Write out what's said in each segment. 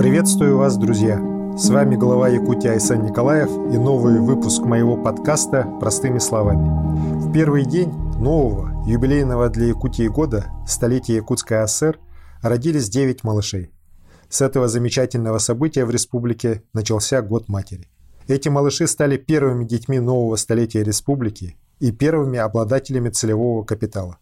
Приветствую вас, друзья! С вами глава Якутии Айсан Николаев и новый выпуск моего подкаста «Простыми словами». В первый день нового, юбилейного для Якутии года, столетия Якутской АСР, родились 9 малышей. С этого замечательного события в республике начался Год Матери. Эти малыши стали первыми детьми нового столетия республики и первыми обладателями целевого капитала.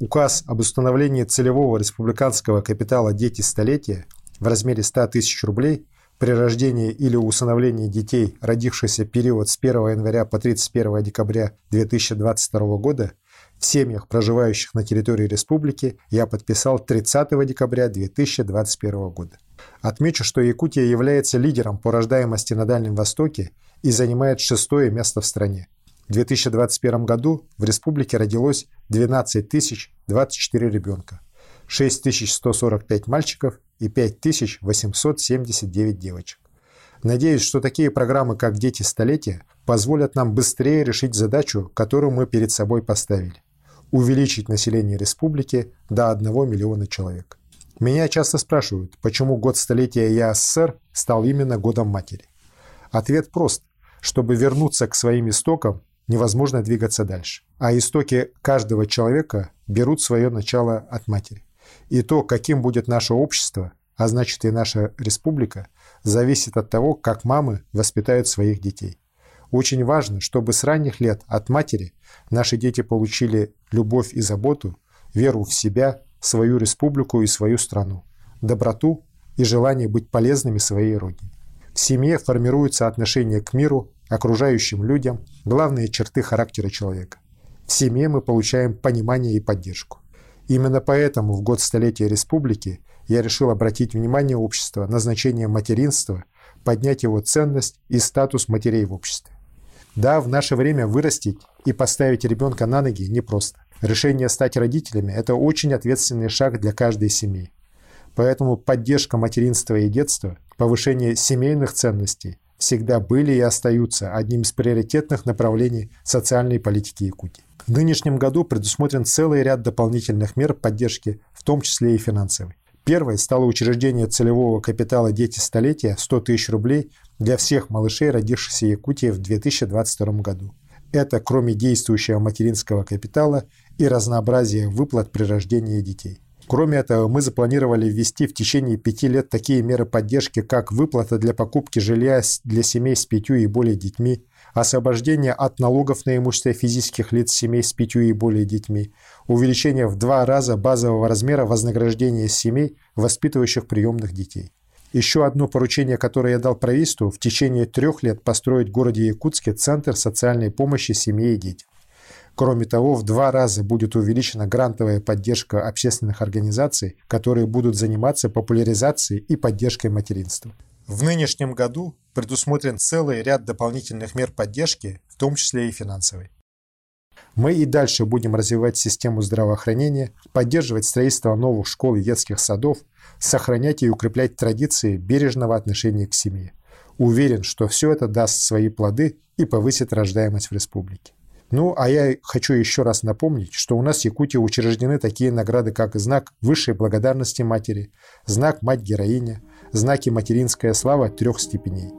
Указ об установлении целевого республиканского капитала «Дети столетия» в размере 100 тысяч рублей при рождении или усыновлении детей, родившихся в период с 1 января по 31 декабря 2022 года, в семьях, проживающих на территории республики, я подписал 30 декабря 2021 года. Отмечу, что Якутия является лидером по рождаемости на Дальнем Востоке и занимает шестое место в стране. В 2021 году в республике родилось 12 024 ребенка, 6145 мальчиков и 5879 девочек. Надеюсь, что такие программы, как «Дети столетия», позволят нам быстрее решить задачу, которую мы перед собой поставили – увеличить население республики до 1 миллиона человек. Меня часто спрашивают, почему год столетия ЯССР стал именно годом матери. Ответ прост. Чтобы вернуться к своим истокам, невозможно двигаться дальше. А истоки каждого человека берут свое начало от матери. И то, каким будет наше общество, а значит и наша республика, зависит от того, как мамы воспитают своих детей. Очень важно, чтобы с ранних лет от матери наши дети получили любовь и заботу, веру в себя, свою республику и свою страну, доброту и желание быть полезными своей родине. В семье формируются отношение к миру, окружающим людям, главные черты характера человека. В семье мы получаем понимание и поддержку. Именно поэтому в год столетия республики я решил обратить внимание общества на значение материнства, поднять его ценность и статус матерей в обществе. Да, в наше время вырастить и поставить ребенка на ноги непросто. Решение стать родителями – это очень ответственный шаг для каждой семьи. Поэтому поддержка материнства и детства, повышение семейных ценностей всегда были и остаются одним из приоритетных направлений социальной политики Якутии. В нынешнем году предусмотрен целый ряд дополнительных мер поддержки, в том числе и финансовой. Первой стало учреждение целевого капитала «Дети столетия» 100 тысяч рублей для всех малышей, родившихся в Якутии в 2022 году. Это кроме действующего материнского капитала и разнообразия выплат при рождении детей. Кроме этого, мы запланировали ввести в течение пяти лет такие меры поддержки, как выплата для покупки жилья для семей с пятью и более детьми, освобождение от налогов на имущество физических лиц семей с пятью и более детьми, увеличение в два раза базового размера вознаграждения семей, воспитывающих приемных детей. Еще одно поручение, которое я дал правительству, в течение трех лет построить в городе Якутске Центр социальной помощи семье и детям. Кроме того, в два раза будет увеличена грантовая поддержка общественных организаций, которые будут заниматься популяризацией и поддержкой материнства. В нынешнем году предусмотрен целый ряд дополнительных мер поддержки, в том числе и финансовой. Мы и дальше будем развивать систему здравоохранения, поддерживать строительство новых школ и детских садов, сохранять и укреплять традиции бережного отношения к семье. Уверен, что все это даст свои плоды и повысит рождаемость в республике. Ну, а я хочу еще раз напомнить, что у нас в Якутии учреждены такие награды, как знак высшей благодарности матери, знак мать-героиня, знаки материнская слава трех степеней.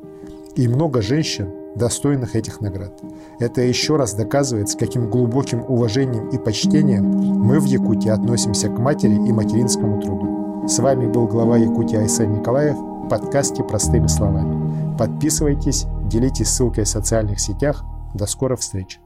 И много женщин, достойных этих наград. Это еще раз доказывает, с каким глубоким уважением и почтением мы в Якутии относимся к матери и материнскому труду. С вами был глава Якутии Айсан Николаев в подкасте «Простыми словами». Подписывайтесь, делитесь ссылкой в социальных сетях. До скорых встреч!